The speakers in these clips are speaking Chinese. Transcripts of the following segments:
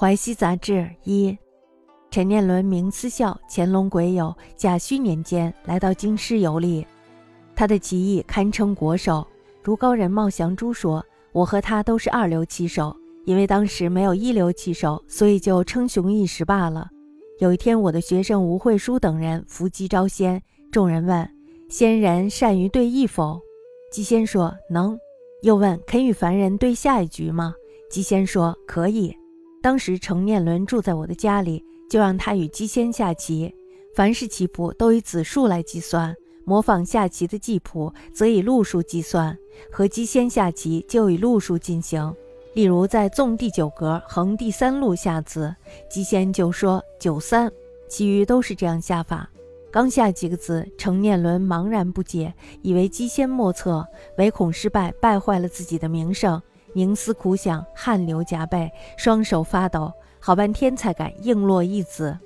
淮西杂志一，陈念伦名思孝，乾隆癸酉甲戌年间来到京师游历，他的棋艺堪称国手。如高人茂祥珠说：“我和他都是二流棋手，因为当时没有一流棋手，所以就称雄一时罢了。”有一天，我的学生吴慧书等人伏击招仙，众人问：“仙人善于对弈否？”姬仙说：“能。”又问：“肯与凡人对下一局吗？”姬仙说：“可以。”当时程念伦住在我的家里，就让他与姬仙下棋。凡是棋谱都以子数来计算，模仿下棋的记谱则以路数计算。和姬仙下棋就以路数进行。例如在纵第九格横第三路下子，姬仙就说九三，其余都是这样下法。刚下几个字，程念伦茫然不解，以为姬仙莫测，唯恐失败，败坏了自己的名声，冥思苦想，汗流浃背，双手发抖，好半天才敢硬落一子。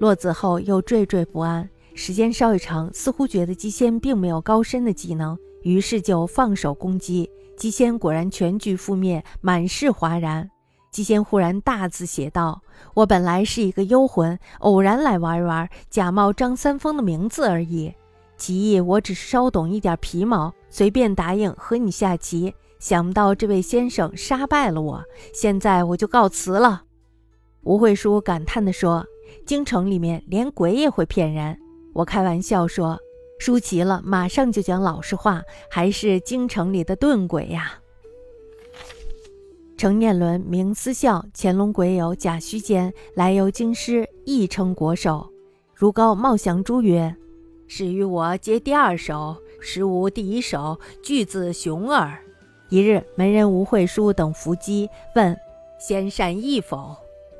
落子后又惴惴不安，时间稍一长，似乎觉得姬仙并没有高深的技能，于是就放手攻击。姬仙果然全局覆灭，满是哗然。姬仙忽然大字写道：“我本来是一个幽魂，偶然来玩一玩，假冒张三丰的名字而已。其意我只是稍懂一点皮毛，随便答应和你下棋。想不到这位先生杀败了我，现在我就告辞了。”吴慧书感叹地说：“京城里面连鬼也会骗人。”我开玩笑说：“输齐了，马上就讲老实话，还是京城里的钝鬼呀。”程念伦名思孝，乾隆癸酉甲戌间来游京师，亦称国手。如高茂祥珠曰：“是与我接第二手，实无第一手，句字雄耳。”一日，门人吴慧书等伏击，问：“先善意否？”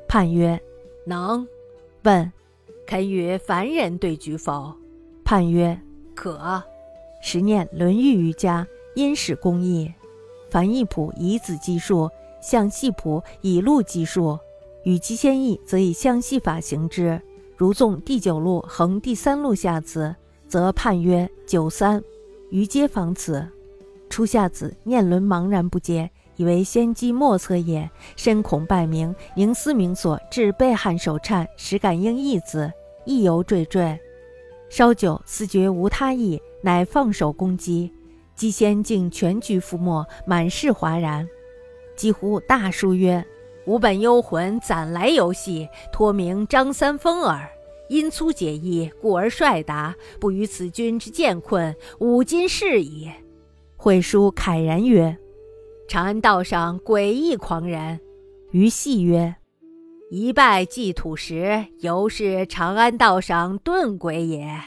判曰：“能。”问：“肯与凡人对局否？”判曰：“可。”时念《论语》瑜伽，因史公义，凡一谱以子计数。象细谱以路计数，与其先易，则以象细法行之。如纵第九路横第三路下子，则判曰九三。于皆仿此。初夏子，念伦茫然不解，以为先机莫测也，深恐败名，凝思冥所，至背汗手颤，实感应一子，亦犹惴惴。稍久，思觉无他意，乃放手攻击，姬先竟全局覆没，满是哗然。几乎大书曰：“吾本幽魂，暂来游戏，托名张三丰耳。因粗解义，故而率答。不与此君之见困，吾今是矣。”惠叔慨然曰：“长安道上诡异狂人。”于戏曰：“一拜祭土时，犹是长安道上遁鬼也。”